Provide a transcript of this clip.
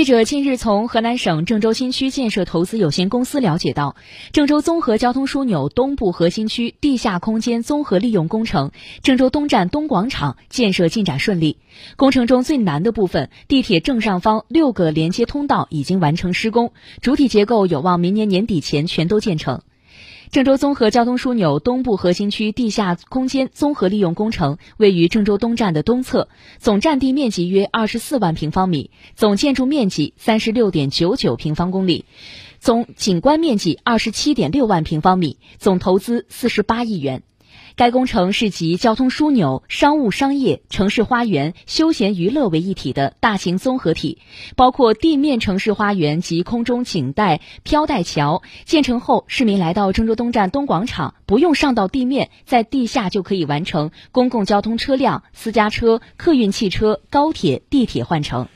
记者近日从河南省郑州新区建设投资有限公司了解到，郑州综合交通枢纽东部核心区地下空间综合利用工程郑州东站东广场建设进展顺利。工程中最难的部分——地铁正上方六个连接通道已经完成施工，主体结构有望明年年底前全都建成。郑州综合交通枢纽东部核心区地下空间综合利用工程位于郑州东站的东侧，总占地面积约二十四万平方米，总建筑面积三十六点九九平方公里，总景观面积二十七点六万平方米，总投资四十八亿元。该工程是集交通枢纽、商务商业、城市花园、休闲娱乐为一体的大型综合体，包括地面城市花园及空中景带、飘带桥。建成后，市民来到郑州东站东广场，不用上到地面，在地下就可以完成公共交通车辆、私家车、客运汽车、高铁、地铁换乘。